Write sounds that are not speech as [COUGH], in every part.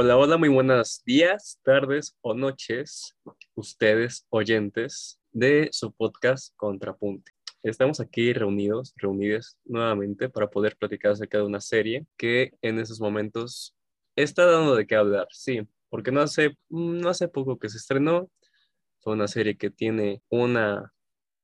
Hola, hola, muy buenos días, tardes o noches, ustedes oyentes de su podcast Contrapunte. Estamos aquí reunidos, reunidos nuevamente para poder platicar acerca de una serie que en esos momentos está dando de qué hablar, sí, porque no hace, no hace poco que se estrenó, fue una serie que tiene una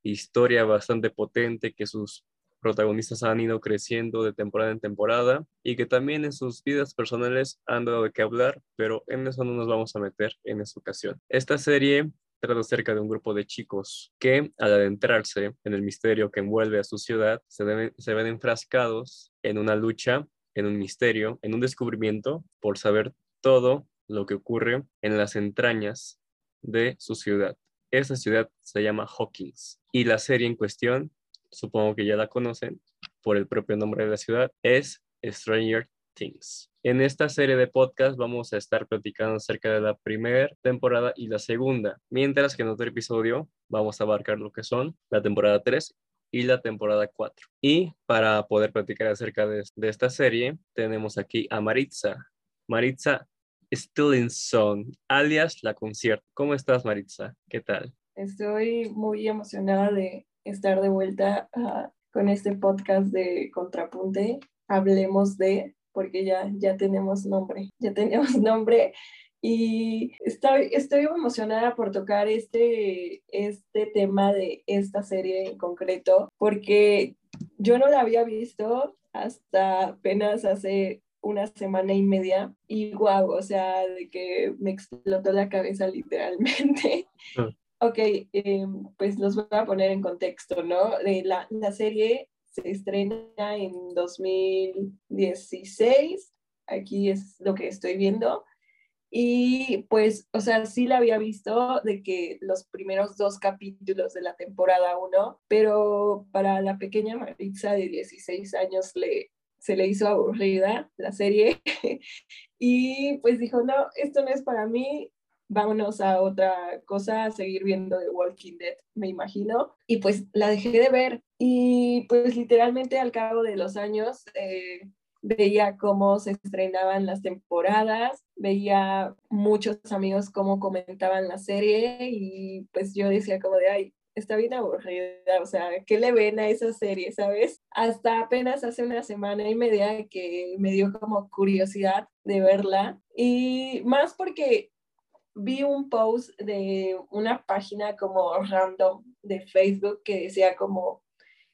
historia bastante potente, que sus protagonistas han ido creciendo de temporada en temporada y que también en sus vidas personales han dado de qué hablar, pero en eso no nos vamos a meter en esta ocasión. Esta serie trata acerca de un grupo de chicos que al adentrarse en el misterio que envuelve a su ciudad se, se ven enfrascados en una lucha, en un misterio, en un descubrimiento por saber todo lo que ocurre en las entrañas de su ciudad. Esa ciudad se llama Hawkins y la serie en cuestión supongo que ya la conocen por el propio nombre de la ciudad, es Stranger Things. En esta serie de podcast vamos a estar platicando acerca de la primera temporada y la segunda, mientras que en otro episodio vamos a abarcar lo que son la temporada 3 y la temporada 4. Y para poder platicar acerca de, esta serie, tenemos aquí a Maritza. Maritza Stillinson, alias La Concierto. ¿Cómo estás, Maritza? ¿Qué tal? Estoy muy emocionada de estar de vuelta ah, con este podcast de Contrapunte. Hablemos de, porque ya, ya tenemos nombre, ya tenemos [LAUGHS] nombre y estoy, estoy emocionada por tocar este, este tema de esta serie en concreto, porque yo no la había visto hasta apenas hace una semana y media y guau, o sea, de que me explotó la cabeza [LAUGHS] literalmente. Ah. Ok, eh, pues los voy a poner en contexto, ¿no? De la, la serie se estrena en 2016, aquí es lo que estoy viendo, y pues, o sea, sí la había visto de que los primeros dos capítulos de la temporada 1, pero para la pequeña Maritza de 16 años le, se le hizo aburrida la serie [LAUGHS] y pues dijo, no, esto no es para mí, vámonos a otra cosa, a seguir viendo The Walking Dead, me imagino. Y pues la dejé de ver y pues literalmente al cabo de los años eh, veía cómo se estrenaban las temporadas, veía muchos amigos cómo comentaban la serie y pues yo decía como de, ay, está bien aburrida, o sea, ¿qué le ven a esa serie, sabes? Hasta apenas hace una semana y media que me dio como curiosidad de verla y más porque vi un post de una página como random de Facebook que decía como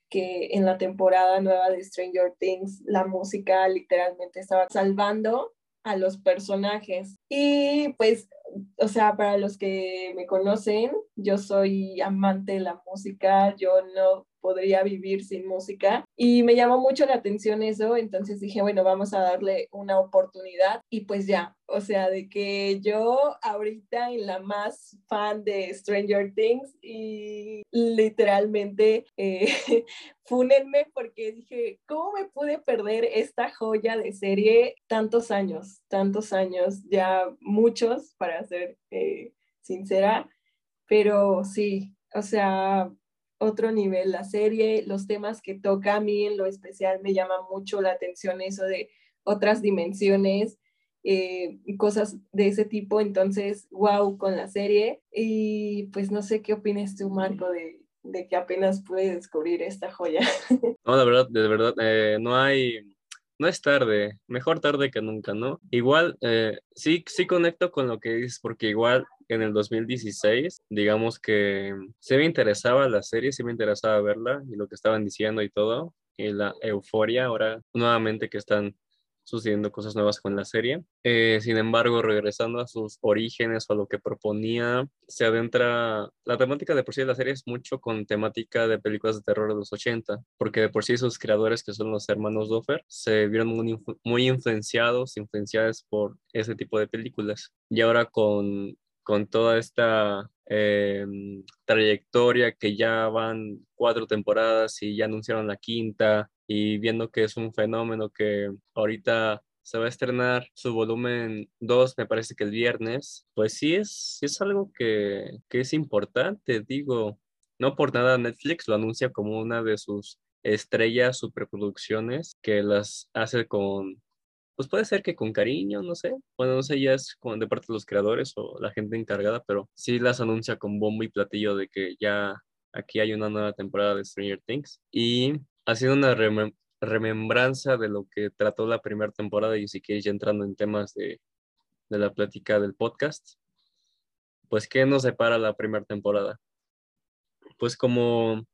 que en la temporada nueva de Stranger Things la música literalmente estaba salvando a los personajes. Y pues, o sea, para los que me conocen, yo soy amante de la música, yo no podría vivir sin música. Y me llamó mucho la atención eso, entonces dije, bueno, vamos a darle una oportunidad y pues ya, o sea, de que yo ahorita en la más fan de Stranger Things y literalmente eh, [LAUGHS] fúnenme porque dije, ¿cómo me pude perder esta joya de serie tantos años, tantos años, ya muchos para ser eh, sincera, pero sí, o sea, otro nivel la serie, los temas que toca a mí en lo especial me llama mucho la atención eso de otras dimensiones eh, cosas de ese tipo, entonces, wow con la serie y pues no sé qué opinas tú, Marco, de, de que apenas pude descubrir esta joya. No, de verdad, de verdad, eh, no hay no es tarde, mejor tarde que nunca, ¿no? Igual, eh, sí, sí conecto con lo que dices, porque igual en el 2016, digamos que se me interesaba la serie, sí me interesaba verla y lo que estaban diciendo y todo, y la euforia ahora nuevamente que están sucediendo cosas nuevas con la serie. Eh, sin embargo, regresando a sus orígenes o a lo que proponía, se adentra, la temática de por sí de la serie es mucho con temática de películas de terror de los 80, porque de por sí sus creadores, que son los hermanos Doffer, se vieron muy, muy influenciados, influenciados por ese tipo de películas. Y ahora con, con toda esta eh, trayectoria que ya van cuatro temporadas y ya anunciaron la quinta, y viendo que es un fenómeno que ahorita se va a estrenar su volumen 2, me parece que el viernes, pues sí es, es algo que, que es importante, digo, no por nada Netflix lo anuncia como una de sus estrellas superproducciones que las hace con pues puede ser que con cariño, no sé. Bueno, no sé, ya es como de parte de los creadores o la gente encargada, pero sí las anuncia con bombo y platillo de que ya aquí hay una nueva temporada de Stranger Things. Y haciendo una remembranza de lo que trató la primera temporada y si quieres ya entrando en temas de, la plática del podcast, pues ¿qué nos separa la primera temporada? Pues como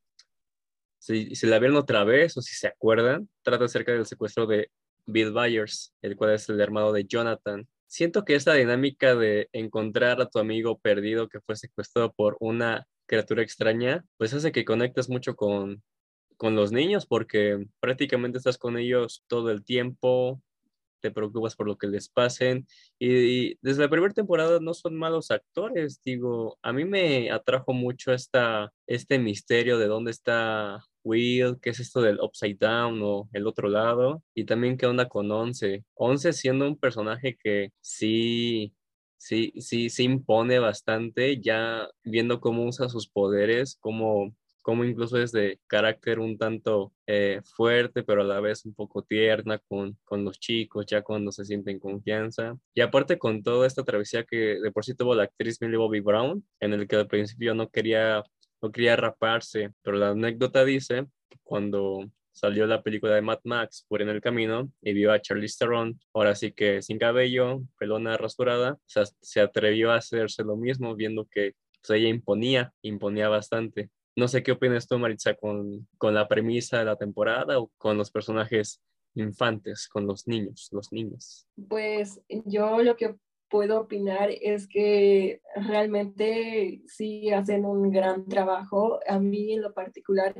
si, si la vieron otra vez o si se acuerdan, trata acerca del secuestro de Bill Byers, el cual es el hermano de Jonathan. Siento que esta dinámica de encontrar a tu amigo perdido que fue secuestrado por una criatura extraña, pues hace que conectes mucho con, con los niños porque prácticamente estás con ellos todo el tiempo, te preocupas por lo que les pasen y, desde la primera temporada no son malos actores, digo, a mí me atrajo mucho esta, este misterio de dónde está Will, qué es esto del Upside Down o el otro lado, y también qué onda con Once. Once siendo un personaje que sí, sí, sí, sí impone bastante, ya viendo cómo usa sus poderes, cómo como incluso es de carácter un tanto eh, fuerte, pero a la vez un poco tierna con, con los chicos, ya cuando se sienten confianza. Y aparte con toda esta travesía que de por sí tuvo la actriz Millie Bobby Brown, en el que al principio no quería, no quería raparse, pero la anécdota dice que cuando salió la película de Mad Max por en el camino y vio a Charlize Theron, ahora sí que sin cabello, pelona rasurada, se atrevió a hacerse lo mismo viendo que pues, ella imponía, imponía bastante. No sé qué opinas tú, Maritza, con, con la premisa de la temporada o con los personajes infantes, con los niños, los niños. Pues yo lo que puedo opinar es que realmente sí hacen un gran trabajo. A mí en lo particular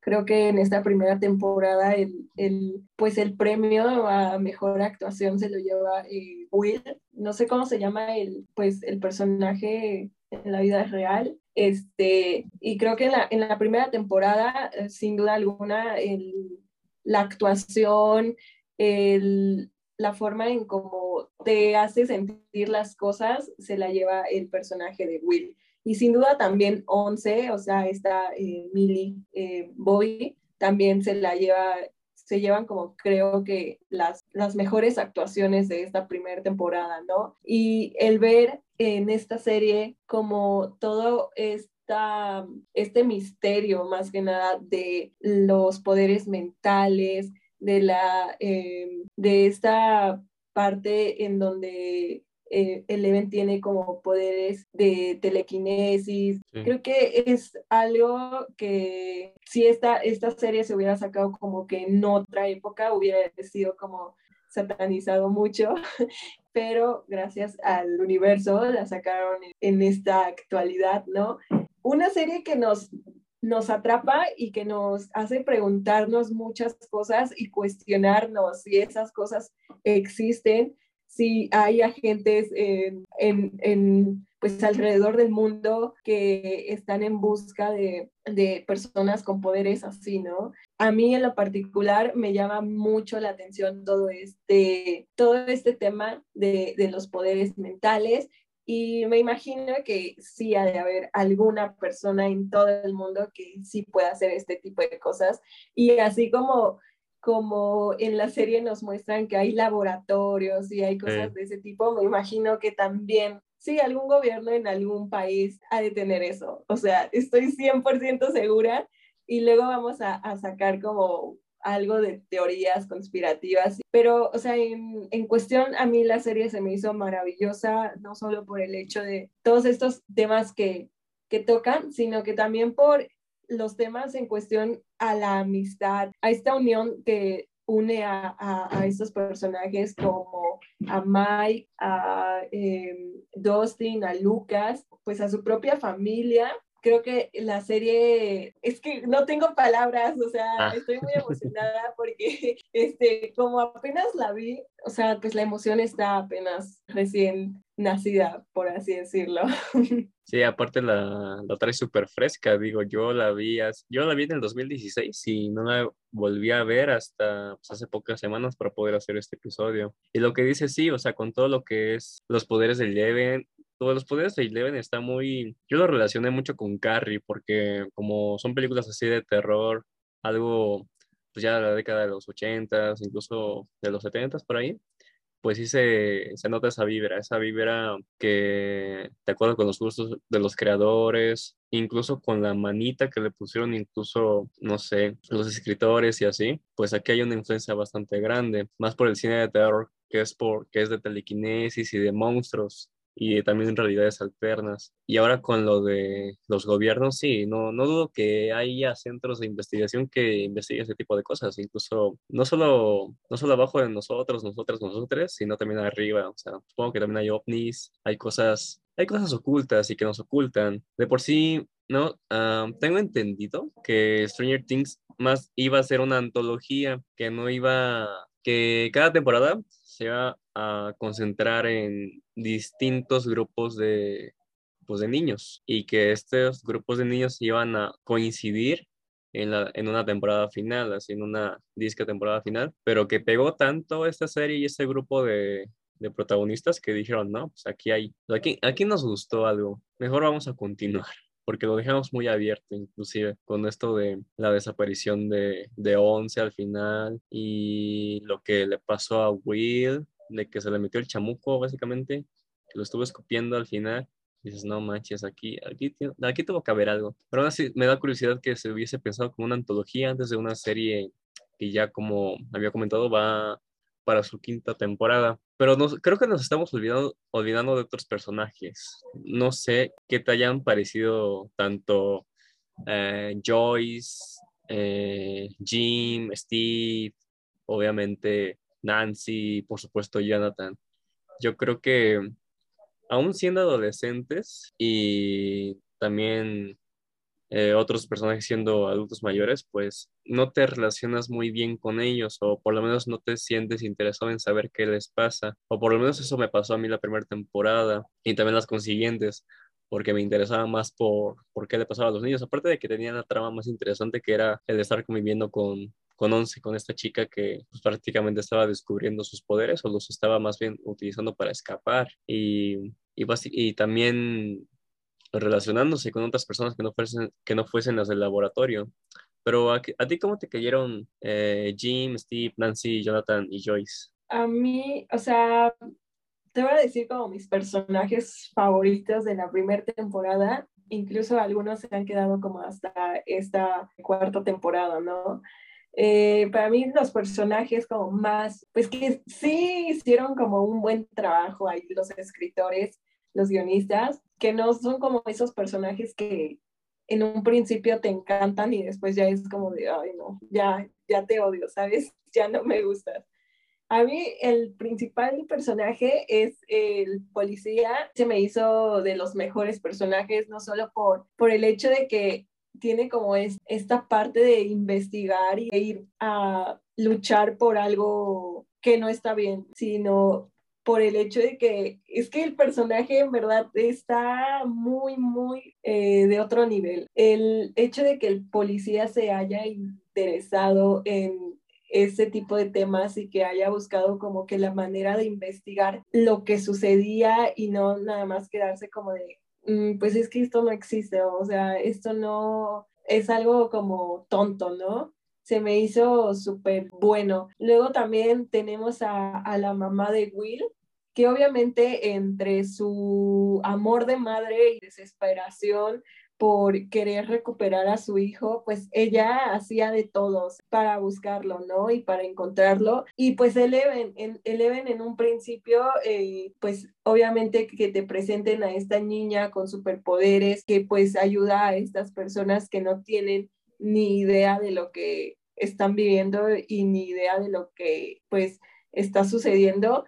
creo que en esta primera temporada el, el pues el premio a mejor actuación se lo lleva eh, Will. No sé cómo se llama el, pues, el personaje en la vida real. Este, y creo que en la, en la primera temporada, eh, sin duda alguna, el, la actuación, el, la forma en cómo te hace sentir las cosas, se la lleva el personaje de Will. Y sin duda también Once, o sea, esta eh, Millie eh, Bobby, también se la lleva se llevan como creo que las, las mejores actuaciones de esta primera temporada, ¿no? Y el ver en esta serie como todo esta, este misterio más que nada de los poderes mentales, de, la, eh, de esta parte en donde eh, Eleven tiene como poderes de telequinesis. Creo que es algo que si esta, esta serie se hubiera sacado como que en otra época hubiera sido como satanizado mucho, [LAUGHS] pero gracias al universo la sacaron en esta actualidad, ¿no? Una serie que nos nos atrapa y que nos hace preguntarnos muchas cosas y cuestionarnos si esas cosas existen si hay agentes en, en, pues alrededor del mundo que están en busca de, de, personas con poderes así, ¿no? A mí en lo particular me llama mucho la atención todo este, todo este tema de, de los poderes mentales y me imagino que sí ha de haber alguna persona en todo el mundo que sí pueda hacer este tipo de cosas. Y así como como en la serie nos muestran que hay laboratorios y hay cosas de ese tipo, me imagino que también, sí, algún gobierno en algún país ha de tener eso. O sea, estoy 100% segura y luego vamos a, sacar como algo de teorías conspirativas, pero, o sea, en, en, cuestión, a mí la serie se me hizo maravillosa, no solo por el hecho de todos estos temas que, que tocan, sino que también por los temas en cuestión a la amistad, a esta unión que une a, a, estos personajes como a Mike, a em, Dustin, a Lucas, pues a su propia familia. Creo que la serie, es que no tengo palabras, o sea, ah. estoy muy [LAUGHS] emocionada porque, [LAUGHS] este, como apenas la vi, o sea, pues la emoción está apenas recién nacida, por así decirlo. [LAUGHS] Sí, aparte la, la trae súper fresca, digo, yo la vi, yo la vi en el 2016 y no la volví a ver hasta pues, hace pocas semanas para poder hacer este episodio. Y lo que dice, sí, o sea, con todo lo que es los poderes de Eleven, todos los poderes de Eleven está muy, yo lo relacioné mucho con Carrie, porque como son películas así de terror, algo pues ya de la década de los 80, incluso de los 70 por ahí, pues sí se, se nota esa vibra, esa vibra que te acuerdas con los gustos de los creadores, incluso con la manita que le pusieron incluso, no sé, los escritores y así, pues aquí hay una influencia bastante grande, más por el cine de terror que es, por, que es de telequinesis y de monstruos y también realidades alternas. Y ahora con lo de los gobiernos, sí, no, no dudo que haya centros de investigación que investiguen ese tipo de cosas, incluso no solo, no solo abajo de nosotros, nosotras, nosotros, sino también arriba. O sea, supongo que también hay ovnis, hay cosas, hay cosas ocultas y que nos ocultan. De por sí, no, ah, tengo entendido que Stranger Things más iba a ser una antología, que no iba, que cada temporada se iba a concentrar en distintos grupos de, pues, de niños y que estos grupos de niños iban a coincidir en, la, en una temporada final, así en una disca temporada final, pero que pegó tanto esta serie y este grupo de, de protagonistas que dijeron, no, pues aquí hay, aquí, aquí nos gustó algo, mejor vamos a continuar porque lo dejamos muy abierto, inclusive con esto de la desaparición de, de Once al final y lo que le pasó a Will, de que se le metió el chamuco, básicamente, que lo estuvo escupiendo al final. dices, no manches, aquí, aquí, aquí tuvo que haber algo. Pero aún así me da curiosidad que se hubiese pensado como una antología antes de una serie que ya, como había comentado, va para su quinta temporada. Pero creo que nos estamos olvidando, de otros personajes. No sé qué te hayan parecido tanto eh, Joyce, eh, Jim, Steve, obviamente Nancy, por supuesto Jonathan. Yo creo que aún siendo adolescentes y también eh, otros personajes siendo adultos mayores, pues no te relacionas muy bien con ellos o por lo menos no te sientes interesado en saber qué les pasa. O por lo menos eso me pasó a mí la primera temporada y también las consiguientes, porque me interesaba más por, por qué le pasaba a los niños, aparte de que tenían la trama más interesante que era el estar conviviendo con, con Once, con esta chica que pues, prácticamente estaba descubriendo sus poderes o los estaba más bien utilizando para escapar y, y, y también relacionándose con otras personas que no fuesen, que no fuesen las del laboratorio. Pero a, ti, ¿cómo te cayeron eh, Jim, Steve, Nancy, Jonathan y Joyce? A mí, o sea, te voy a decir como mis personajes favoritos de la primera temporada. Incluso algunos se han quedado como hasta esta cuarta temporada, ¿no? Eh, para mí los personajes como más, pues que sí hicieron como un buen trabajo ahí los escritores, los guionistas, que no son como esos personajes que en un principio te encantan y después ya es como de, ay no, ya, ya te odio, ¿sabes? [LAUGHS] Ya no me gustas. A mí el principal personaje es el policía. Se me hizo de los mejores personajes, no solo por, por el hecho de que tiene como es, esta parte de investigar y ir a luchar por algo que no está bien, sino por el hecho de que es que el personaje en verdad está muy, muy eh, de otro nivel. El hecho de que el policía se haya interesado en ese tipo de temas y que haya buscado como que la manera de investigar lo que sucedía y no nada más quedarse como de, mm, pues es que esto no existe, o sea, esto no es algo como tonto, ¿no? se me hizo súper bueno. Luego también tenemos a, a, la mamá de Will, que obviamente entre su amor de madre y desesperación por querer recuperar a su hijo, pues ella hacía de todos para buscarlo, ¿no? Y para encontrarlo. Y pues Eleven, en, Eleven en un principio, eh, pues obviamente que te presenten a esta niña con superpoderes que pues ayuda a estas personas que no tienen ni idea de lo que están viviendo y ni idea de lo que pues está sucediendo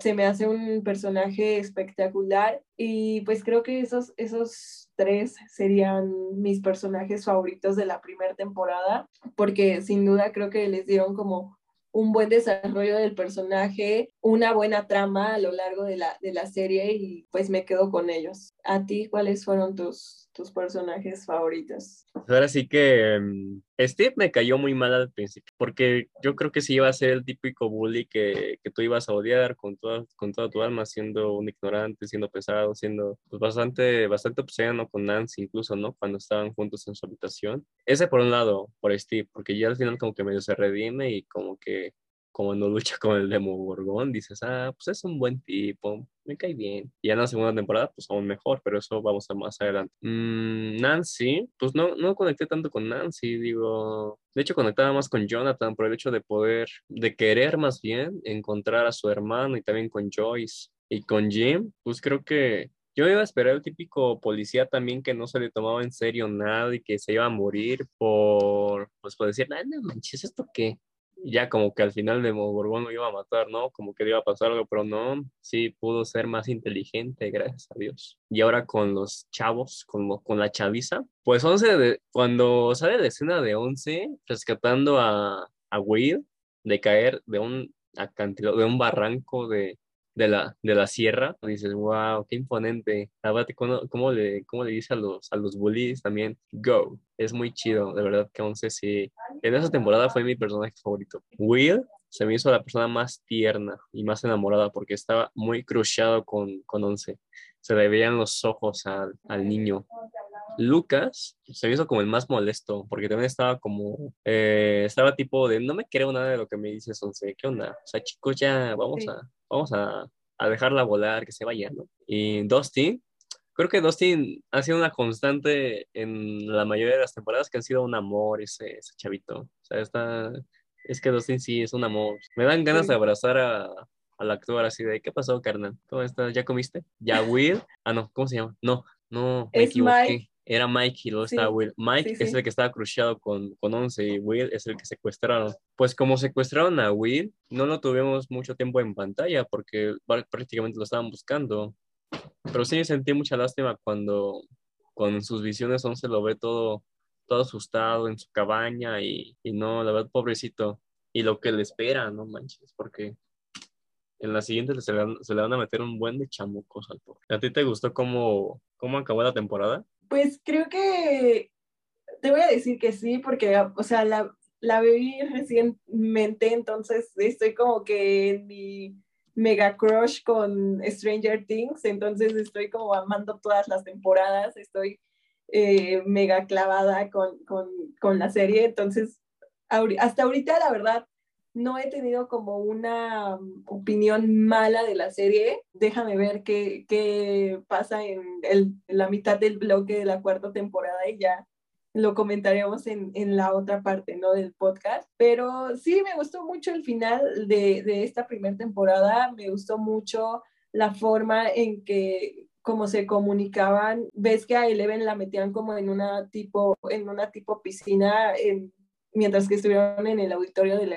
se me hace un personaje espectacular y pues creo que esos, esos tres serían mis personajes favoritos de la primera temporada porque sin duda creo que les dieron como un buen desarrollo del personaje, una buena trama a lo largo de la, de la serie y pues me quedo con ellos. ¿A ti cuáles fueron tus, tus personajes favoritos? Ahora sí que um, Steve me cayó muy mal al principio, porque yo creo que sí iba a ser el típico bully que, que tú ibas a odiar con toda, con toda tu alma, siendo un ignorante, siendo pesado, siendo pues, bastante, bastante obsceno con Nancy incluso, ¿no? Cuando estaban juntos en su habitación. Ese por un lado, por Steve, porque ya al final como que medio se redime y como que cuando lucha con el Demogorgón, dices, ah, pues es un buen tipo, me cae bien. Y en la segunda temporada, pues aún mejor, pero eso vamos a más adelante. Mm, Nancy, pues no, no conecté tanto con Nancy, digo, de hecho conectaba más con Jonathan por el hecho de poder, de querer más bien encontrar a su hermano y también con Joyce. Y con Jim, pues creo que yo iba a esperar el típico policía también que no se le tomaba en serio nada y que se iba a morir por, pues por decir, no manches, ¿esto qué? Ya como que al final de Mogorgón lo iba a matar, ¿no? Como que le iba a pasar algo, pero no, sí pudo ser más inteligente, gracias a Dios. Y ahora con los chavos, con, con la chaviza, pues 11, de, cuando sale la escena de 11, rescatando a, a Will de caer de un acantilado, de un barranco de, de la, de la sierra, dices, wow, qué imponente. ¿cómo, cómo, le, ¿cómo le dice a los, a los bullies también? Go. Es muy chido, de verdad que 11 sí. En esa temporada fue mi personaje favorito. Will se me hizo la persona más tierna y más enamorada porque estaba muy cruciado con, con Once. Se le veían los ojos al, al niño. Lucas se hizo como el más molesto, porque también estaba como, eh, estaba tipo de, no me creo nada de lo que me dices, Once, ¿qué onda? O sea, chicos, ya vamos a, vamos a, a, dejarla volar, que se vaya, ¿no? Y Dustin, creo que Dustin ha sido una constante en la mayoría de las temporadas que han sido un amor ese, ese chavito. O sea, está, es que Dustin sí es un amor. Me dan ganas de abrazar a, al actor así de, ¿qué pasó, carnal? ¿Cómo estás? ¿Ya comiste? ¿Ya Will? Ah, no, ¿cómo se llama? No, no, me equivoqué era Mike y luego estaba Will. Mike es el que estaba cruciado con, con Once y Will es el que secuestraron. Pues como secuestraron a Will, no lo tuvimos mucho tiempo en pantalla porque prácticamente lo estaban buscando. Pero sí sentí mucha lástima cuando con sus visiones Once lo ve todo, todo asustado en su cabaña y, y no, la verdad, pobrecito. Y lo que le espera, no manches, porque en la siguiente se le, se le van a meter un buen de chamucos al pobre. ¿A ti te gustó cómo, cómo acabó la temporada? Pues creo que te voy a decir que sí, porque, o sea, la, la vi recientemente, entonces estoy como que en mi mega crush con Stranger Things, entonces estoy como amando todas las temporadas, estoy eh, mega clavada con, con, con, la serie, entonces hasta ahorita la verdad no he tenido como una mm, opinión mala de la serie. Déjame ver qué, qué pasa en, el, la mitad del bloque de la cuarta temporada y ya lo comentaremos en, en, la otra parte, ¿no? Del podcast. Pero sí, me gustó mucho el final de, de esta primera temporada. Me gustó mucho la forma en que como se comunicaban, ves que a Eleven la metían como en una tipo, en una tipo piscina mientras que estuvieron en el auditorio de la,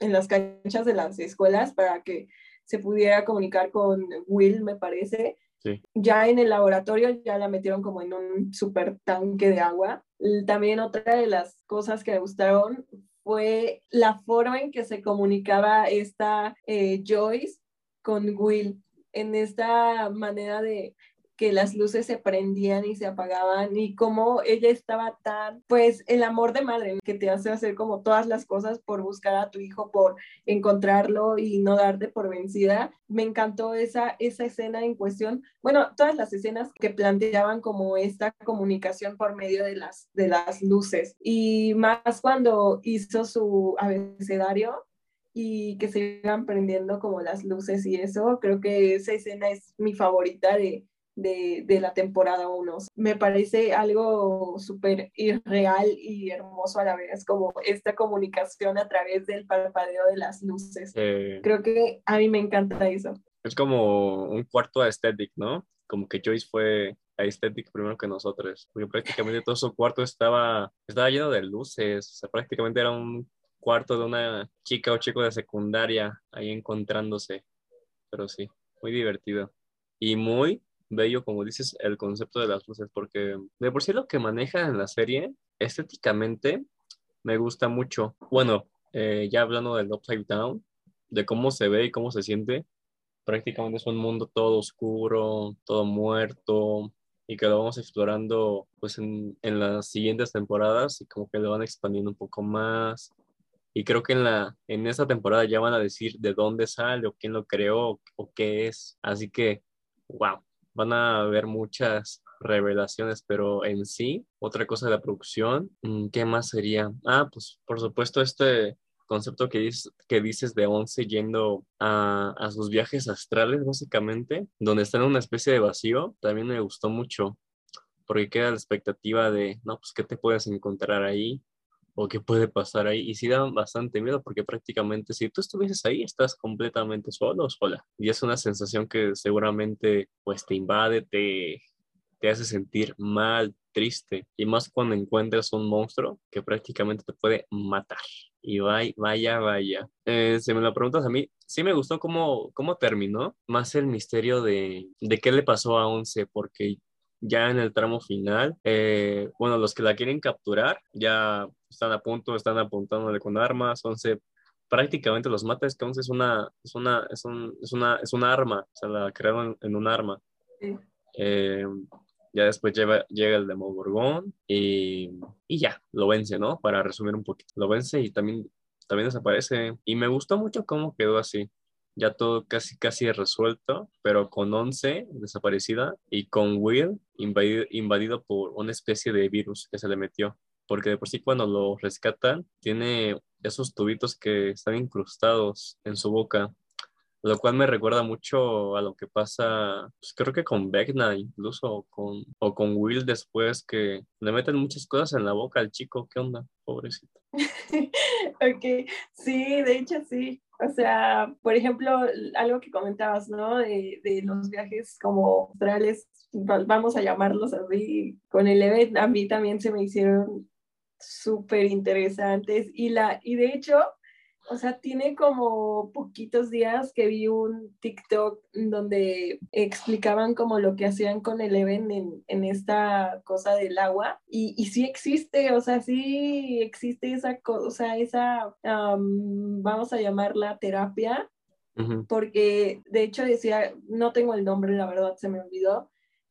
en las canchas de las escuelas para que se pudiera comunicar con Will, me parece. Ya en el laboratorio ya la metieron como en un super tanque de agua. También otra de las cosas que me gustaron fue la forma en que se comunicaba esta eh, Joyce con Will, en esta manera de que las luces se prendían y se apagaban y como ella estaba tan, pues el amor de madre que te hace hacer como todas las cosas por buscar a tu hijo, por encontrarlo y no darte por vencida. Me encantó esa, esa escena en cuestión. Bueno, todas las escenas que planteaban como esta comunicación por medio de las, de las luces y más cuando hizo su abecedario y que se iban prendiendo como las luces y eso, creo que esa escena es mi favorita de, de, la temporada 1. Me parece algo súper irreal y hermoso a la vez, como esta comunicación a través del parpadeo de las luces. Creo que a mí me encanta eso. Es como un cuarto aesthetic, ¿no? Como que Joyce fue aesthetic primero que nosotros, porque prácticamente todo su cuarto estaba, estaba lleno de luces, o sea, prácticamente era un cuarto de una chica o chico de secundaria ahí encontrándose, pero sí, muy divertido y muy bello, como dices, el concepto de las luces, porque de por sí lo que maneja en la serie, estéticamente, me gusta mucho. Bueno, eh, ya hablando del Upside Down, de cómo se ve y cómo se siente, prácticamente es un mundo todo oscuro, todo muerto, y que lo vamos explorando pues en, en las siguientes temporadas y como que lo van expandiendo un poco más. Y creo que en, la, en esta temporada ya van a decir de dónde sale o quién lo creó o qué es. Así que, wow, van a haber muchas revelaciones, pero en sí, otra cosa de la producción, mm, ¿qué más sería? Ah, pues por supuesto este concepto que, dices, que dices de Once yendo a, a sus viajes astrales, básicamente, donde está en una especie de vacío, también me gustó mucho, porque queda la expectativa de, no, pues, ¿qué te puedes encontrar ahí? O qué puede pasar ahí. Y sí da bastante miedo porque prácticamente si tú estuvieses ahí, estás completamente solo o sola. Y es una sensación que seguramente pues te invade, te, te hace sentir mal, triste. Y más cuando encuentras un monstruo que prácticamente te puede matar. Y vaya, vaya, vaya. Eh, si me lo preguntas a mí, sí me gustó cómo, cómo terminó. Más el misterio de, de qué le pasó a Once, porque ya en el tramo final, eh, bueno, los que la quieren capturar ya están a punto, están apuntándole con armas, once prácticamente los mata, es que once es una, es una, es, un, es una, es una arma, o sea, la crearon en, un arma. Eh, ya después llega, llega el Demogorgón y, y ya, lo vence, ¿no? Para resumir un poquito, lo vence y también, también desaparece. Y me gustó mucho cómo quedó así ya todo casi casi resuelto, pero con 11 desaparecida y con Will invadido, invadido por una especie de virus que se le metió, porque de por sí cuando lo rescatan tiene esos tubitos que están incrustados en su boca, lo cual me recuerda mucho a lo que pasa, pues creo que con Vecna incluso, o con, o con Will después, que le meten muchas cosas en la boca al chico, ¿qué onda? Pobrecito. [LAUGHS] ok, sí, de hecho sí. O sea, por ejemplo, algo que comentabas, ¿no? De, de los viajes como australes, vamos a llamarlos así, con el event, a mí también se me hicieron súper interesantes y, y de hecho o sea, tiene como poquitos días que vi un TikTok donde explicaban como lo que hacían con el Even en, en esta cosa del agua. Y, y, sí existe, o sea, sí existe esa cosa, esa, vamos a llamarla terapia, porque de hecho decía, no tengo el nombre, la verdad se me olvidó,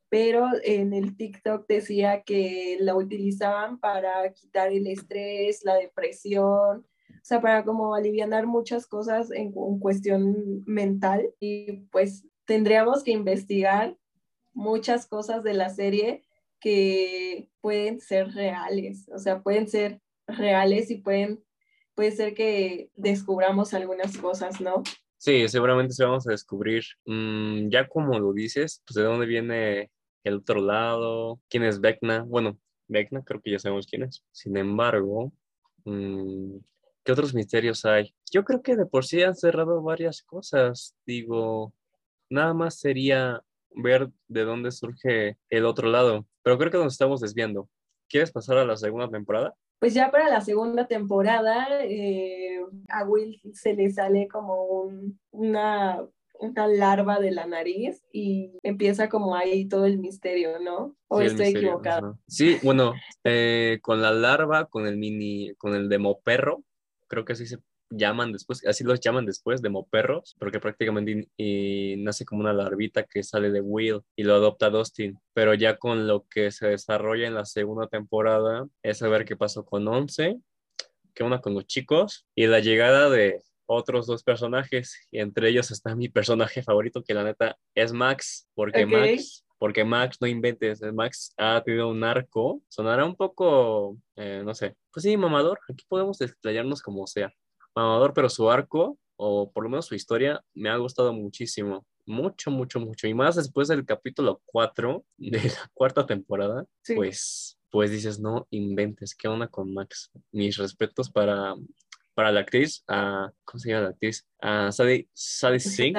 pero en el TikTok decía que la utilizaban para quitar el estrés, la depresión, sea, para como aliviar muchas cosas en, cuestión mental. Y pues tendríamos que investigar muchas cosas de la serie que pueden ser reales, o sea, pueden ser reales y pueden, puede ser que descubramos algunas cosas, ¿no? Sí, seguramente se vamos a descubrir, mm, ya como lo dices, pues de dónde viene el otro lado, quién es Vecna, bueno, Vecna creo que ya sabemos quién es, sin embargo, mmm, ¿Qué otros misterios hay? Yo creo que de por sí han cerrado varias cosas. Digo, nada más sería ver de dónde surge el otro lado. Pero creo que nos estamos desviando. ¿Quieres pasar a la segunda temporada? Pues ya para la segunda temporada, eh, a Will se le sale como una, una larva de la nariz y empieza como ahí todo el misterio, ¿no? ¿O estoy equivocado? Sí, bueno, eh, con la larva, con el mini, con el demoperro, creo que así se llaman después, así los llaman después, demoperros, porque prácticamente nace como una larvita que sale de Will y lo adopta Dustin. Pero ya con lo que se desarrolla en la segunda temporada es saber qué pasó con Once, qué onda con los chicos y la llegada de otros dos personajes, y entre ellos está mi personaje favorito, que la neta es Max, porque Max porque Max, no inventes, Max ha tenido un arco, sonará un poco, eh, no sé, pues sí, mamador, aquí podemos explayarnos como sea, mamador, pero su arco, o por lo menos su historia, me ha gustado muchísimo, mucho, mucho, mucho, y más después del capítulo 4 [LAUGHS] de la cuarta temporada, pues, pues dices, no inventes, ¿qué onda con Max? Mis respetos para para la actriz, a, ¿cómo se llama la actriz? A Sadie, Sadie Sink,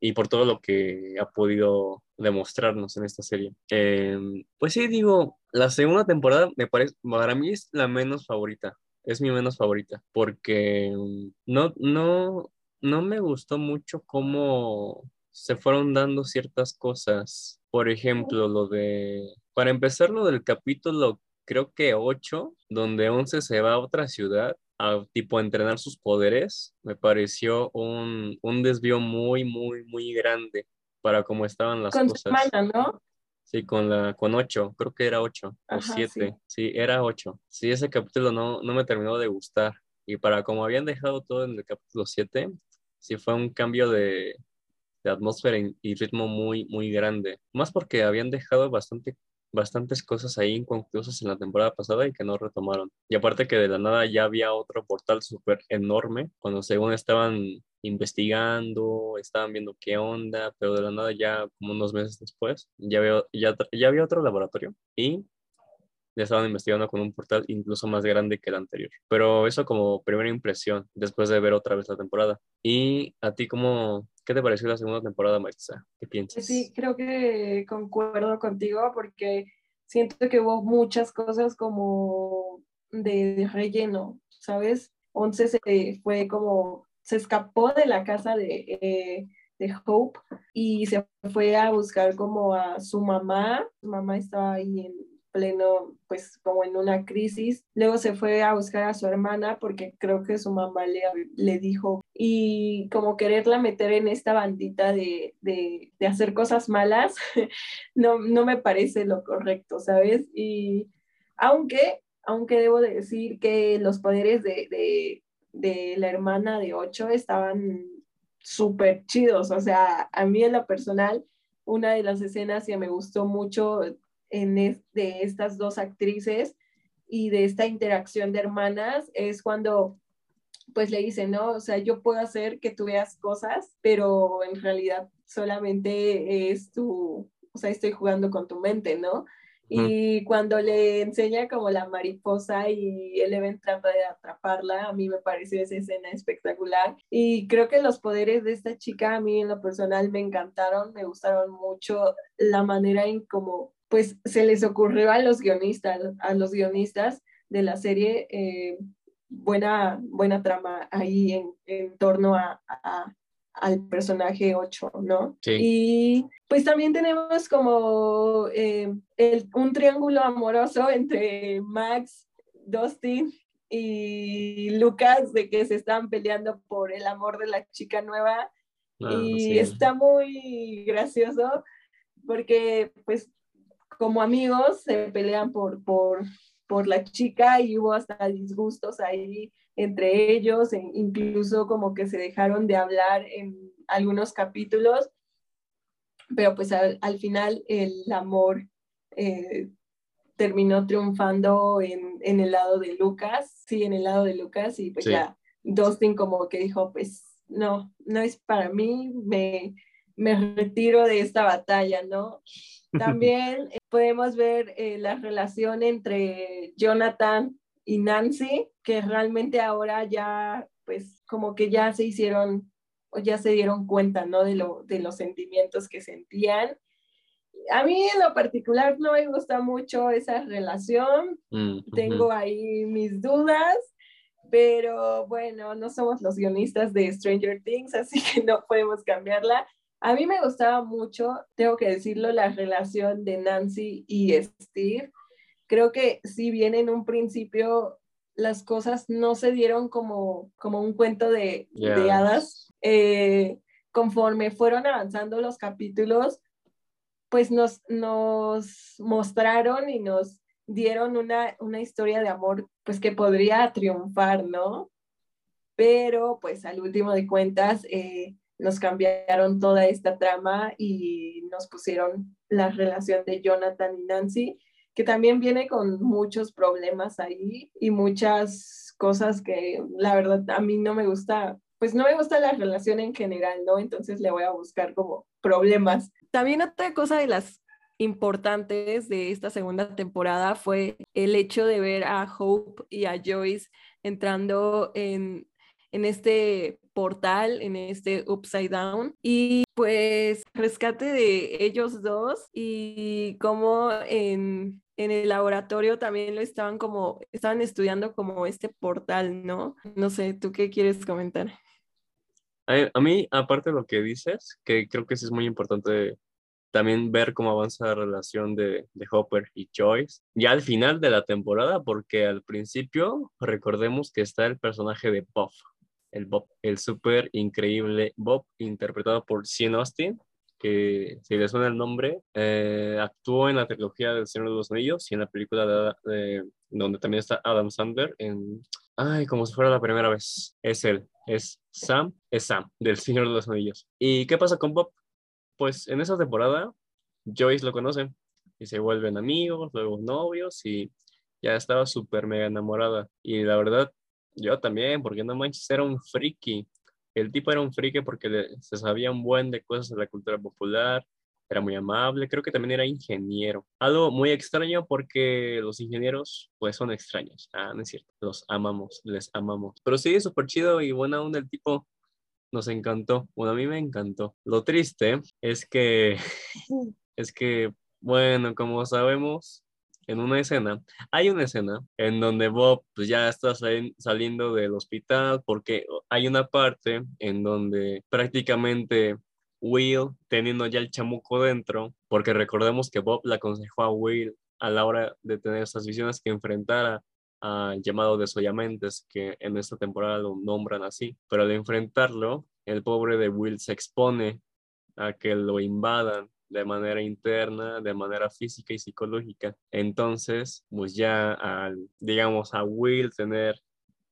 y por todo lo que ha podido demostrarnos en esta serie. Em, pues sí, digo, la segunda temporada me parece, para mí es la menos favorita, es mi menos favorita, porque no, no, no me gustó mucho cómo se fueron dando ciertas cosas. Por ejemplo, lo de, para empezar, lo del capítulo creo que 8, donde 11 se va a otra ciudad a tipo entrenar sus poderes, me pareció un, un desvío muy, muy, muy grande para cómo estaban las cosas. Semana, ¿no? Sí, con la con ocho, creo que era ocho o siete. Sí. era ocho. Sí, ese capítulo no, no me terminó de gustar. Y para como habían dejado todo en el capítulo siete, sí fue un cambio de, de atmósfera y ritmo muy, muy grande. Más porque habían dejado bastante bastantes cosas ahí inconclusas en la temporada pasada y que no retomaron. Y aparte que de la nada ya había otro portal súper enorme, cuando según estaban investigando, estaban viendo qué onda, pero de la nada ya como unos meses después ya, veo, ya, ya había otro laboratorio y ya estaban investigando con un portal incluso más grande que el anterior. Pero eso como primera impresión después de ver otra vez la temporada. ¿Y a ti cómo, qué te pareció la segunda temporada, Maritza? ¿Qué piensas? Sí, creo que concuerdo contigo porque siento que hubo muchas cosas como de, relleno, ¿sabes? Once se fue como, se escapó de la casa de... Eh, de Hope y se fue a buscar como a su mamá. Su mamá estaba ahí en, pleno, pues como en una crisis. Luego se fue a buscar a su hermana porque creo que su mamá le, le dijo y como quererla meter en esta bandita de, de, de hacer cosas malas, [LAUGHS] no, no me parece lo correcto, ¿sabes? Y aunque, aunque debo decir que los poderes de, de, de la hermana de ocho estaban súper chidos, o sea, a mí en lo personal, una de las escenas que me gustó mucho en de estas dos actrices y de esta interacción de hermanas es cuando pues le dice, no, o sea, yo puedo hacer que tú veas cosas, pero en realidad solamente es tu, o sea, estoy jugando con tu mente, ¿no? Y cuando le enseña como la mariposa y Eleven trata de atraparla, a mí me pareció esa escena espectacular. Y creo que los poderes de esta chica a mí en lo personal me encantaron, me gustaron mucho la manera en cómo pues se les ocurrió a los guionistas, a los guionistas de la serie, eh, buena, buena trama ahí en, en torno a, al personaje 8, ¿no? Sí. Y pues también tenemos como eh, el, un triángulo amoroso entre Max, Dustin y Lucas, de que se están peleando por el amor de la chica nueva. Ah, y está muy gracioso porque pues como amigos se pelean por, por, por la chica y hubo hasta disgustos ahí entre ellos, e incluso como que se dejaron de hablar en algunos capítulos, pero pues al, final el amor eh, terminó triunfando en, en, el lado de Lucas, sí, en el lado de Lucas y pues ya Dustin como que dijo, pues no, no es para mí, me, me retiro de esta batalla, ¿no? [LAUGHS] También podemos ver eh, la relación entre Jonathan y Nancy, que realmente ahora ya, pues como que ya se hicieron o ya se dieron cuenta, ¿no? De, lo, de los sentimientos que sentían. A mí en lo particular no me gusta mucho esa relación, mm, tengo ahí mis dudas, pero bueno, no somos los guionistas de Stranger Things, [LAUGHS] así que no podemos cambiarla. A mí me gustaba mucho, tengo que decirlo, la relación de Nancy y Steve. Creo que si bien en un principio las cosas no se dieron como, como un cuento de, hadas, eh, conforme fueron avanzando los capítulos, pues nos, nos mostraron y nos dieron una, una historia de amor pues que podría triunfar, ¿no? Pero pues al último de cuentas, eh, nos cambiaron toda esta trama y nos pusieron la relación de Jonathan y Nancy, que también viene con muchos problemas ahí y muchas cosas que la verdad a mí no me gusta, pues no me gusta la relación en general, ¿no? Entonces le voy a buscar como problemas. También otra cosa de las importantes de esta segunda temporada fue el hecho de ver a Hope y a Joyce entrando en, en este portal en este Upside Down y pues rescate de ellos dos y como en, en el laboratorio también lo estaban como, estaban estudiando como este portal, ¿no? No sé, ¿tú qué quieres comentar? A, mí, aparte de lo que dices, que creo que sí es muy importante también ver cómo avanza la relación de, de, Hopper y Joyce, ya al final de la temporada, porque al principio recordemos que está el personaje de Puff, el Bob, el súper increíble Bob, interpretado por Sean Austin, que si le suena el nombre, eh, actuó en la trilogía del Señor de los Anillos y en la película de, donde también está Adam Sandler en... Ay, como si fuera la primera vez. Es él, es Sam, es Sam, del Señor de los Anillos. ¿Y qué pasa con Bob? Pues en esa temporada, Joyce lo conoce y se vuelven amigos, luego novios y ya estaba súper mega enamorada. Y la verdad, yo también, porque no manches, era un friki. El tipo era un friki porque se sabía un buen de cosas de la cultura popular, era muy amable, creo que también era ingeniero. Algo muy extraño porque los ingenieros pues son extraños. Ah, no es cierto, los amamos, les amamos. Pero sí, súper chido y buena onda el tipo. Nos encantó. Bueno, a mí me encantó. Lo triste es que, [LAUGHS] es que, bueno, como sabemos, en una escena, hay una escena en donde Bob pues, ya está saliendo del hospital porque hay una parte en donde prácticamente Will teniendo ya el chamuco dentro, porque recordemos que Bob le aconsejó a Will a la hora de tener esas visiones que enfrentara al llamado de Soyamentes, que en esta temporada lo nombran así, pero al enfrentarlo, el pobre de Will se expone a que lo invadan de manera interna, de manera física y psicológica. Entonces, pues ya al, digamos, a Will tener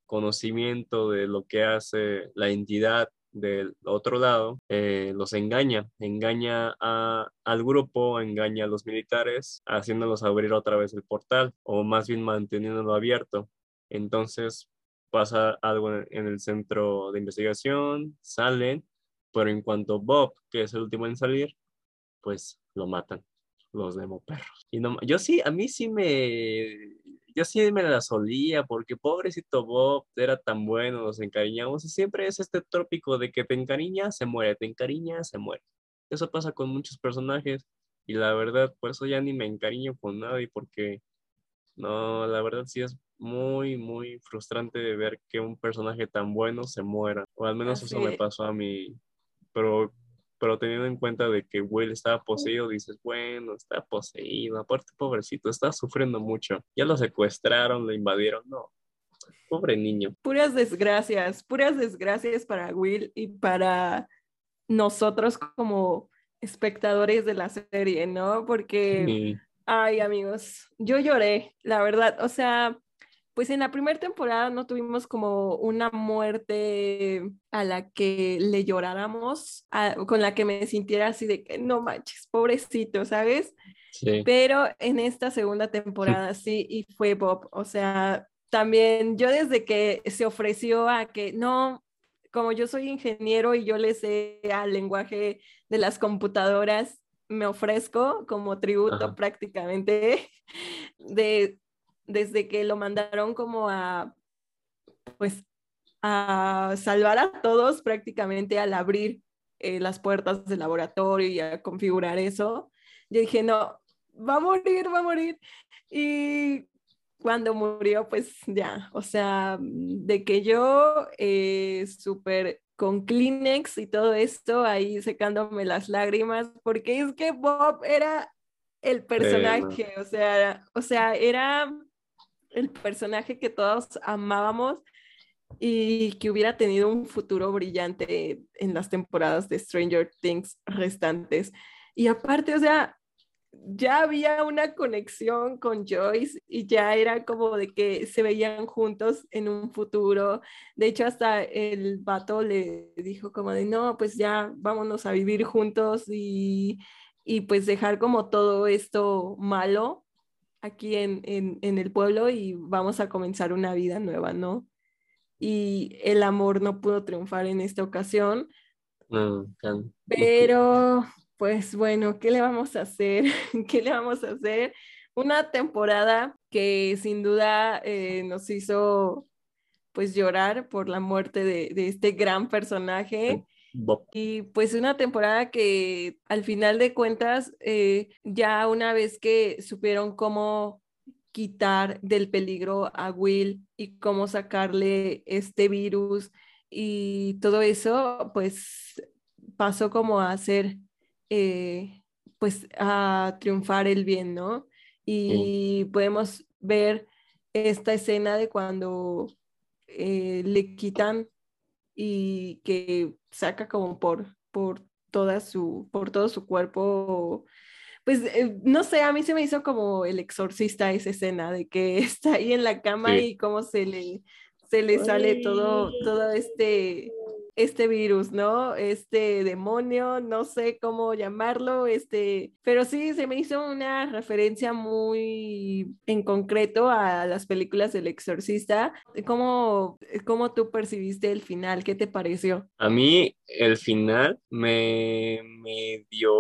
conocimiento de lo que hace la entidad del otro lado, eh, los engaña, engaña a, al grupo, engaña a los militares, haciéndolos abrir otra vez el portal, o más bien manteniéndolo abierto. Entonces pasa algo en, el centro de investigación, salen, pero en cuanto Bob, que es el último en salir, pues lo matan los demo perros. Y no, yo sí, a mí sí me, yo sí me la solía porque pobrecito Bob era tan bueno, nos encariñamos y siempre es este trópico de que te encariñas, se muere, te encariñas, se muere. Eso pasa con muchos personajes y la verdad, por eso ya ni me encariño con nadie porque no, la verdad sí es muy, muy frustrante de ver que un personaje tan bueno se muera. O al menos eso me pasó a mí. Pero pero teniendo en cuenta de que Will estaba poseído, dices, bueno, está poseído, aparte pobrecito, está sufriendo mucho, ya lo secuestraron, lo invadieron, no, pobre niño. Puras desgracias, puras desgracias para Will y para nosotros como espectadores de la serie, ¿no? Porque, ay amigos, yo lloré, la verdad, o sea, pues en la primera temporada no tuvimos como una muerte a la que le lloráramos, con la que me sintiera así de que no manches, pobrecito, ¿sabes? Sí. Pero en esta segunda temporada sí, y fue Bob, o sea, también yo desde que se ofreció a que no, como yo soy ingeniero y yo le sé al lenguaje de las computadoras, me ofrezco como tributo prácticamente de desde que lo mandaron como a, pues, a salvar a todos prácticamente al abrir eh, las puertas del laboratorio y a configurar eso, yo dije, no, va a morir, va a morir. Y cuando murió, pues ya, o sea, de que yo eh, súper con Kleenex y todo esto, ahí secándome las lágrimas, porque es que Bob era el personaje, o sea, o sea, era el personaje que todos amábamos y que hubiera tenido un futuro brillante en las temporadas de Stranger Things restantes. Y aparte, o sea, ya había una conexión con Joyce y ya era como de que se veían juntos en un futuro. De hecho, hasta el vato le dijo como de, no, pues ya vámonos a vivir juntos y, y pues dejar como todo esto malo aquí en, el pueblo y vamos a comenzar una vida nueva, ¿no? Y el amor no pudo triunfar en esta ocasión. pero, pues bueno, ¿qué le vamos a hacer? [LAUGHS] ¿Qué le vamos a hacer? Una temporada que sin duda eh, nos hizo pues llorar por la muerte de, de este gran personaje. Y pues una temporada que al final de cuentas, eh, ya una vez que supieron cómo quitar del peligro a Will y cómo sacarle este virus y todo eso, pues pasó como a hacer, eh, pues a triunfar el bien, ¿no? Y podemos ver esta escena de cuando eh, le quitan y que saca como por, por, toda su, por todo su cuerpo. Pues eh, no sé, a mí se me hizo como el exorcista esa escena de que [LAUGHS] está ahí en la cama y cómo se le, se le sale todo, todo este este virus, ¿no? Este demonio, no sé cómo llamarlo, este, pero sí se me hizo una referencia muy en concreto a las películas del exorcista. ¿Cómo, cómo tú percibiste el final? ¿Qué te pareció? A mí el final me, me dio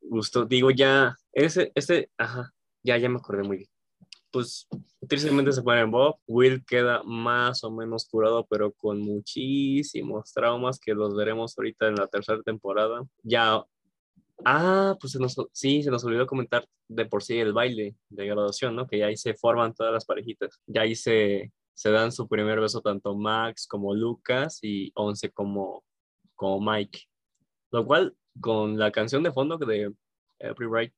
gusto. Digo, ya, ese, ese, ajá, ya, ya me acordé muy bien pues tristemente se pone Bob. Will queda más o menos curado, pero con muchísimos traumas que los veremos ahorita en la tercera temporada. Ya. Ah, pues se nos, sí, se nos olvidó comentar de por sí el baile de graduación, ¿no? Que ya ahí se forman todas las parejitas. Ya ahí se, se dan su primer beso tanto Max como Lucas y Once como, como Mike. Lo cual, con la canción de fondo de Every Right,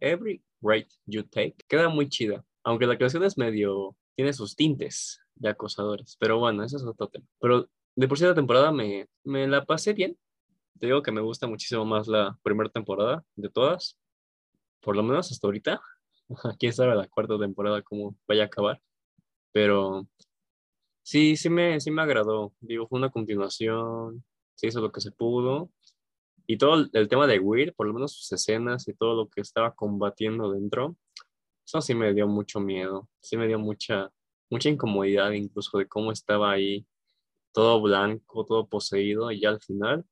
Every Right You Take, queda muy chida. Aunque la canción es medio, tiene sus tintes de acosadores, pero bueno, eso es otro tema. Pero de por sí la temporada me, me la pasé bien. Te digo que me gusta muchísimo más la primera temporada de todas, por lo menos hasta ahorita. [LAUGHS] Quién sabe la cuarta temporada cómo vaya a acabar, pero sí, sí me, sí me agradó. Digo, fue una continuación, se hizo lo que se pudo. Y todo el, tema de Will, por lo menos sus escenas y todo lo que estaba combatiendo dentro, eso sí me dio mucho miedo, sí me dio mucha, mucha incomodidad incluso de cómo estaba ahí todo blanco, todo poseído y ya al final,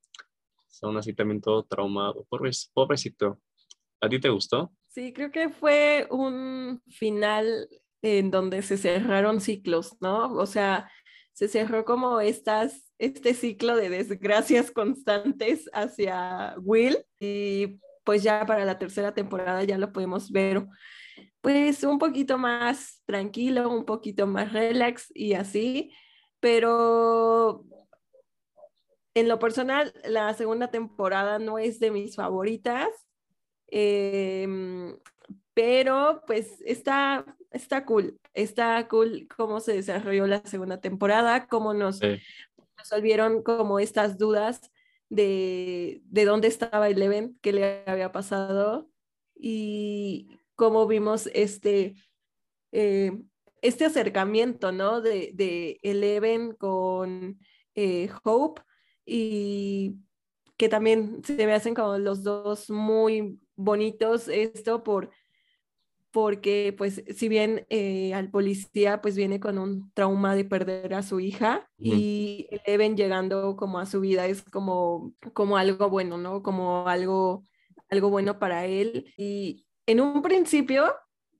aún así también todo traumado. pobrecito. ¿A ti te gustó? Sí, creo que fue un final en donde se cerraron ciclos, ¿no? O sea, se cerró como estas, este ciclo de desgracias constantes hacia Will y pues ya para la tercera temporada ya lo podemos ver pues un poquito más tranquilo, un poquito más relax y así, pero en lo personal, la segunda temporada no es de mis favoritas, em, pero pues está, está cool, está cool cómo se desarrolló la segunda temporada, cómo nos resolvieron como estas dudas de, de dónde estaba Eleven, qué le había pasado y, cómo vimos este, eh, este acercamiento, ¿no? De, de Eleven con eh, Hope y que también se me hacen como los dos muy bonitos esto por porque pues si bien eh, al policía pues viene con un trauma de perder a su hija y Eleven llegando como a su vida es como, como algo bueno, ¿no? Como algo, algo bueno para él y, en un principio,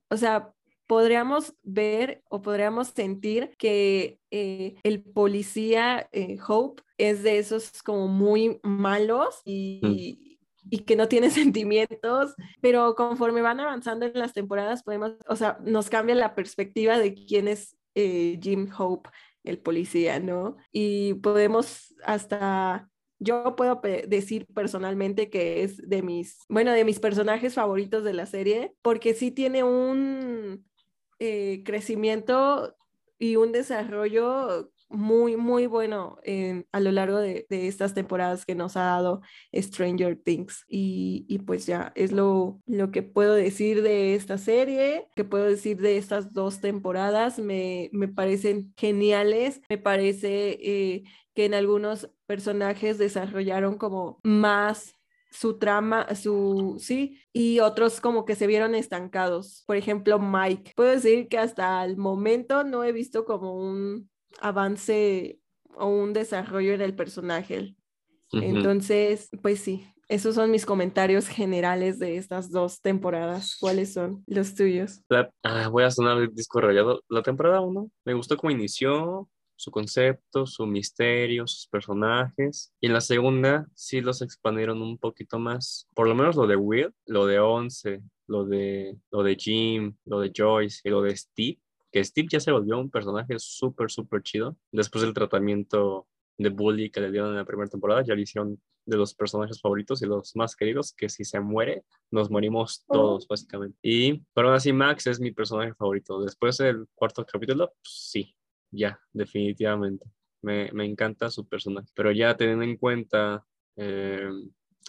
o sea, podríamos ver o podríamos sentir que eh, el policía eh, Hope es de esos como muy malos mm. y, y, que no tiene [LAUGHS] sentimientos, pero conforme van avanzando en las temporadas podemos, o sea, nos cambia la perspectiva de quién es eh, Jim Hope, el policía, ¿no? Y podemos hasta yo puedo decir personalmente que es de mis, bueno, de mis personajes favoritos de la serie, porque sí tiene un eh, crecimiento y un desarrollo muy, muy bueno a lo largo de, estas temporadas que nos ha dado Stranger Things. Y, pues ya es lo, lo, que puedo decir de esta serie, que puedo decir de estas dos temporadas. Me, me parecen geniales, me parece eh, que en algunos personajes desarrollaron como más su trama, su, sí, y otros como que se vieron estancados. Por ejemplo, Mike. Puedo decir que hasta el momento no he visto como un avance o un desarrollo en el personaje. Entonces, pues sí, esos son mis comentarios generales de estas dos temporadas. ¿Cuáles son los tuyos? Ah, voy a sonar el disco rayado. La temporada 1 me gustó cómo inició, su concepto, su misterio, sus personajes. Y en la segunda sí los expandieron un poquito más. Por lo menos lo de Will, lo de Once, lo de, lo de Jim, lo de Joyce y lo de Steve. Que Steve ya se volvió un personaje súper, súper chido. Después del tratamiento de bully que le dieron en la primera temporada, ya le hicieron de los personajes favoritos y los más queridos, que si se muere, nos morimos todos, básicamente. Y, pero aún así, Max es mi personaje favorito. Después del cuarto capítulo, pues, sí, ya, definitivamente. Me, encanta su personaje. Pero ya teniendo en cuenta eh,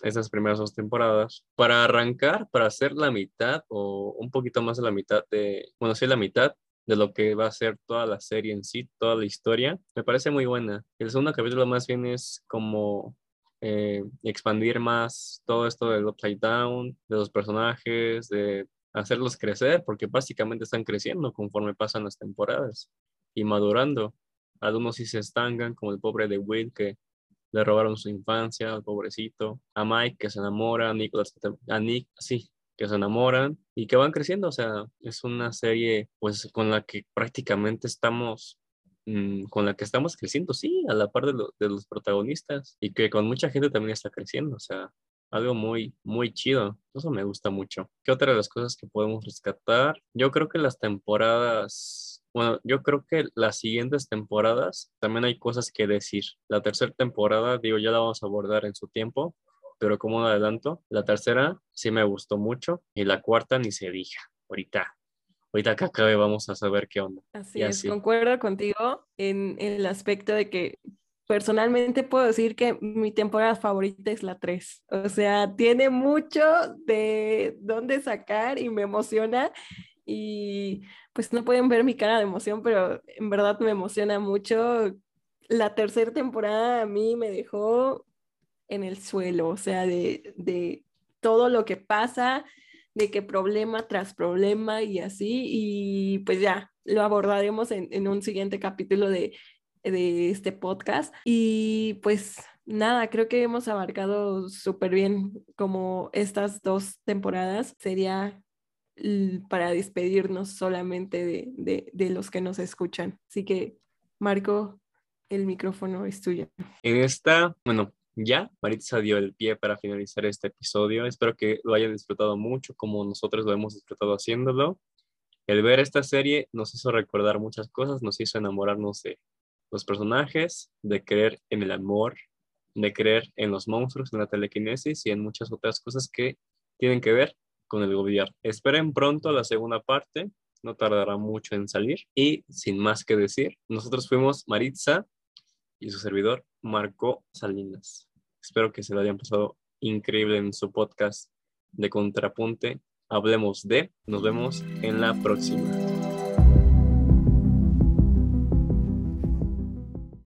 esas primeras dos temporadas, para arrancar, para hacer la mitad o un poquito más de la mitad de, bueno, sí, la mitad de lo que va a ser toda la serie en sí, toda la historia, me parece muy buena. El segundo capítulo más bien es como eh, expandir más todo esto del Upside Down, de los personajes, de hacerlos crecer, porque básicamente están creciendo conforme pasan las temporadas y madurando. Algunos sí se estancan, como el pobre de Will, que le robaron su infancia, al pobrecito, a Mike, que se enamora, a Nicholas, a Nick, sí, que se enamoran y que van creciendo. O sea, es una serie pues con la que prácticamente estamos, mm, con la que estamos creciendo, sí, a la par de, de, los protagonistas y que con mucha gente también está creciendo. O sea, algo muy, muy chido. Eso me gusta mucho. ¿Qué otra de las cosas que podemos rescatar? Yo creo que las temporadas, bueno, yo creo que las siguientes temporadas también hay cosas que decir. La tercera temporada, digo, ya la vamos a abordar en su tiempo, pero como un adelanto, la tercera sí me gustó mucho y la cuarta ni se diga. Ahorita, ahorita que acabe vamos a saber qué onda. Así es, concuerdo contigo en, en el aspecto de que personalmente puedo decir que mi temporada favorita es la 3. O sea, tiene mucho de dónde sacar y me emociona. Y pues no pueden ver mi cara de emoción, pero en verdad me emociona mucho. La tercera temporada a mí me dejó en el suelo, o sea, de, de todo lo que pasa, de qué problema tras problema y así. Y pues ya, lo abordaremos en, en un siguiente capítulo de de este podcast. Y pues nada, creo que hemos abarcado súper bien como estas dos temporadas. Sería para despedirnos solamente de, de, los que nos escuchan. Así que, Marco, el micrófono es tuyo. En esta, bueno, ya Maritza dio el pie para finalizar este episodio. Espero que lo hayan disfrutado mucho como nosotros lo hemos disfrutado haciéndolo. El ver esta serie nos hizo recordar muchas cosas, nos hizo enamorarnos de, los personajes, de creer en el amor, de creer en los monstruos, en la telequinesis y en muchas otras cosas que tienen que ver con el gobierno. Esperen pronto la segunda parte, no tardará mucho en salir. Y sin más que decir, nosotros fuimos Maritza y su servidor Marco Salinas. Espero que se lo hayan pasado increíble en su podcast de Contrapunte. Hablemos de. Nos vemos en la próxima.